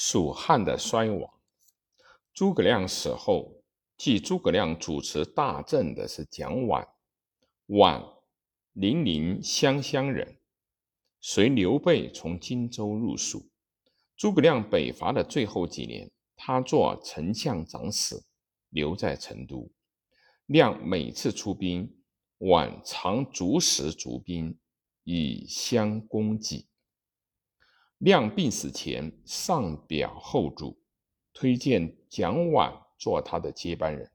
蜀汉的衰亡。诸葛亮死后，继诸葛亮主持大政的是蒋琬。琬，零陵湘乡人，随刘备从荆州入蜀。诸葛亮北伐的最后几年，他做丞相长史，留在成都。亮每次出兵，琬常足食足兵以相供给。亮病死前上表后主，推荐蒋琬做他的接班人。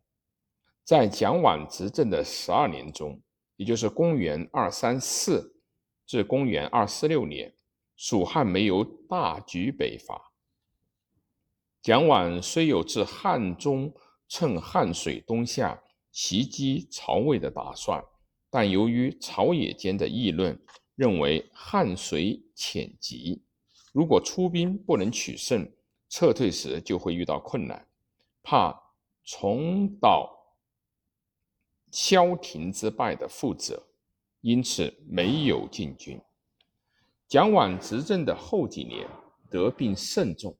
在蒋琬执政的十二年中，也就是公元二三四至公元二四六年，蜀汉没有大举北伐。蒋琬虽有至汉中，趁汉水东下袭击曹魏的打算，但由于朝野间的议论，认为汉水浅急。如果出兵不能取胜，撤退时就会遇到困难，怕重蹈萧亭之败的覆辙，因此没有进军。蒋琬执政的后几年得病甚重，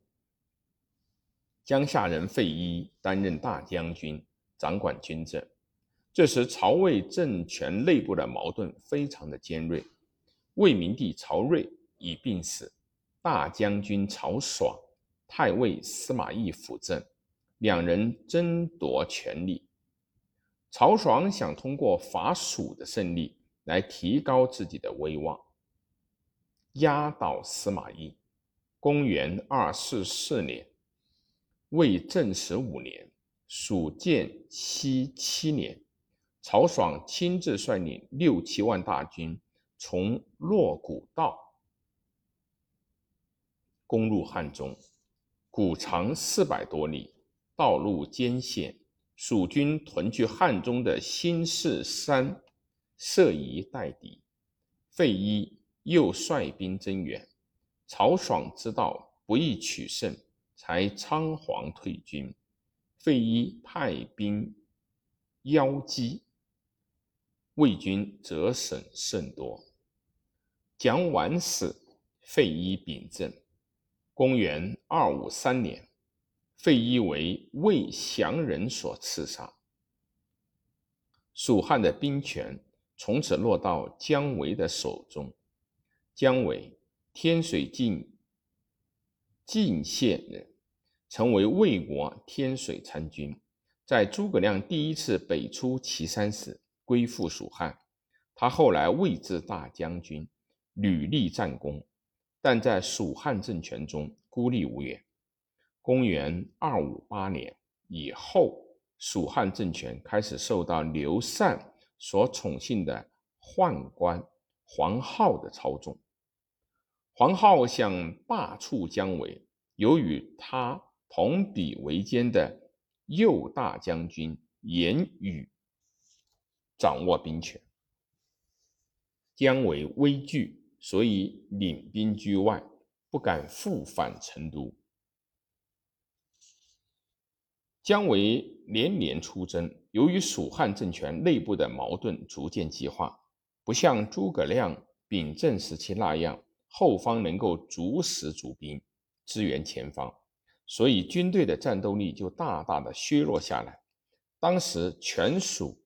江夏人费祎担任大将军，掌管军政。这时曹魏政权内部的矛盾非常的尖锐，魏明帝曹睿已病死。大将军曹爽、太尉司马懿辅政，两人争夺权力。曹爽想通过伐蜀的胜利来提高自己的威望，压倒司马懿。公元二四四年，魏正始五年，蜀建熙七年，曹爽亲自率领六七万大军从洛谷道。攻入汉中，谷长四百多里，道路艰险。蜀军屯据汉中的新市山，设疑待敌。费祎又率兵增援，曹爽知道不易取胜，才仓皇退军。费祎派兵邀击，魏军折损甚多。蒋琬死，费祎秉政。公元二五三年，费祎为魏降人所刺杀，蜀汉的兵权从此落到姜维的手中。姜维，天水郡晋县人，成为魏国天水参军。在诸葛亮第一次北出祁山时，归附蜀汉。他后来位至大将军，屡立战功。但在蜀汉政权中孤立无援。公元二五八年以后，蜀汉政权开始受到刘禅所宠幸的宦官黄皓的操纵。黄皓想罢黜姜维，由于他同比为奸的右大将军严羽掌握兵权，姜维畏惧。所以领兵居外，不敢复返成都。姜维连连出征，由于蜀汉政权内部的矛盾逐渐激化，不像诸葛亮秉政时期那样，后方能够主使主兵支援前方，所以军队的战斗力就大大的削弱下来。当时全蜀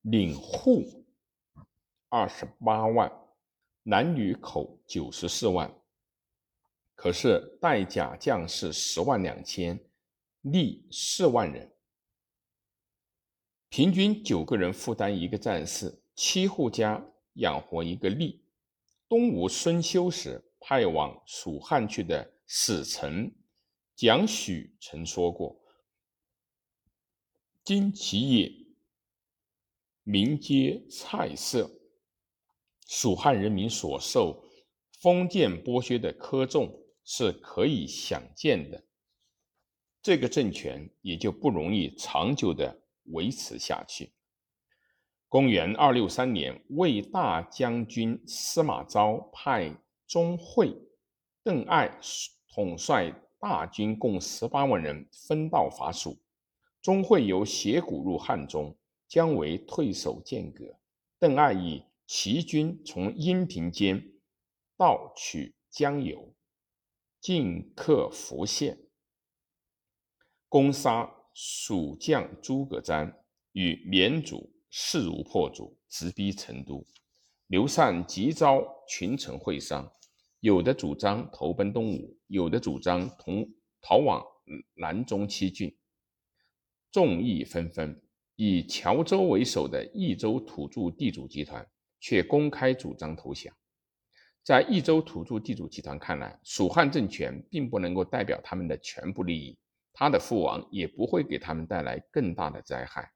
领户二十八万。男女口九十四万，可是带甲将士十万两千，吏四万人，平均九个人负担一个战士，七户家养活一个吏。东吴孙休时派往蜀汉去的使臣蒋许曾说过：“今其业，民皆菜色。”蜀汉人民所受封建剥削的苛重是可以想见的，这个政权也就不容易长久的维持下去。公元二六三年，魏大将军司马昭派钟会、邓艾统帅大军共十八万人分道伐蜀。钟会由斜谷入汉中，姜维退守剑阁，邓艾以。齐军从阴平间盗取江油，进克福县，攻杀蜀将诸葛瞻，与绵主势如破竹，直逼成都。刘禅急召群臣会商，有的主张投奔东吴，有的主张同逃往南中七郡。众议纷纷。以谯周为首的益州土著地主集团却公开主张投降。在益州土著地主集团看来，蜀汉政权并不能够代表他们的全部利益，他的覆亡也不会给他们带来更大的灾害。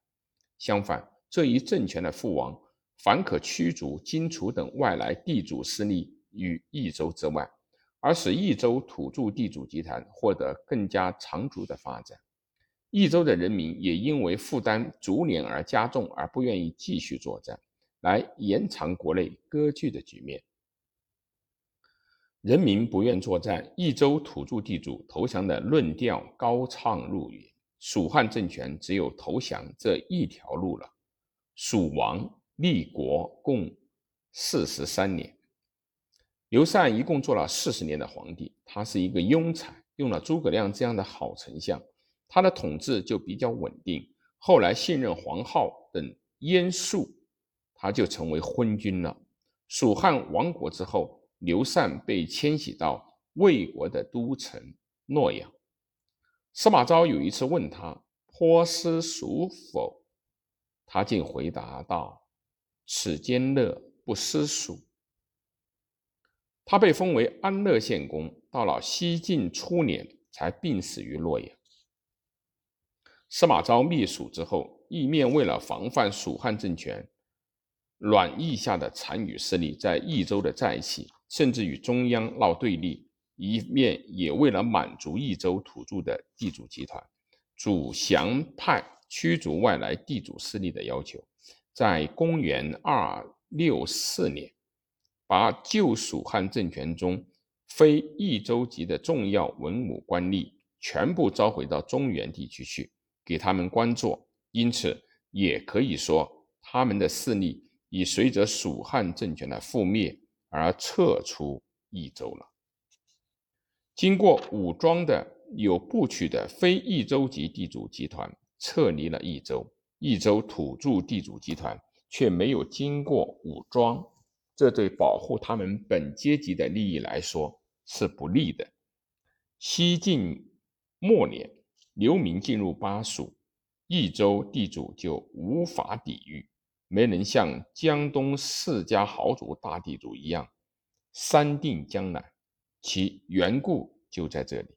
相反，这一政权的覆亡，反可驱逐荆楚等外来地主势力于益州之外，而使益州土著地主集团获得更加长足的发展。益州的人民也因为负担逐年而加重，而不愿意继续作战，来延长国内割据的局面。人民不愿作战，益州土著地主投降的论调高唱入云，蜀汉政权只有投降这一条路了。蜀王立国共四十三年，刘禅一共做了四十年的皇帝，他是一个庸才，用了诸葛亮这样的好丞相。他的统治就比较稳定。后来信任黄皓等燕术，他就成为昏君了。蜀汉亡国之后，刘禅被迁徙到魏国的都城洛阳。司马昭有一次问他：“颇思蜀否？”他竟回答道：“此间乐，不思蜀。”他被封为安乐县公，到了西晋初年才病死于洛阳。司马昭灭蜀之后，一面为了防范蜀汉政权阮意下的残余势力在益州的再起，甚至与中央闹对立；一面也为了满足益州土著的地主集团主降派驱逐外来地主势力的要求，在公元二六四年，把旧蜀汉政权中非益州籍的重要文武官吏全部召回到中原地区去。给他们官做，因此也可以说，他们的势力已随着蜀汉政权的覆灭而撤出益州了。经过武装的有部曲的非益州籍地主集团撤离了益州，益州土著地主集团却没有经过武装，这对保护他们本阶级的利益来说是不利的。西晋末年。流民进入巴蜀，益州地主就无法抵御，没能像江东世家豪族大地主一样三定江南，其缘故就在这里。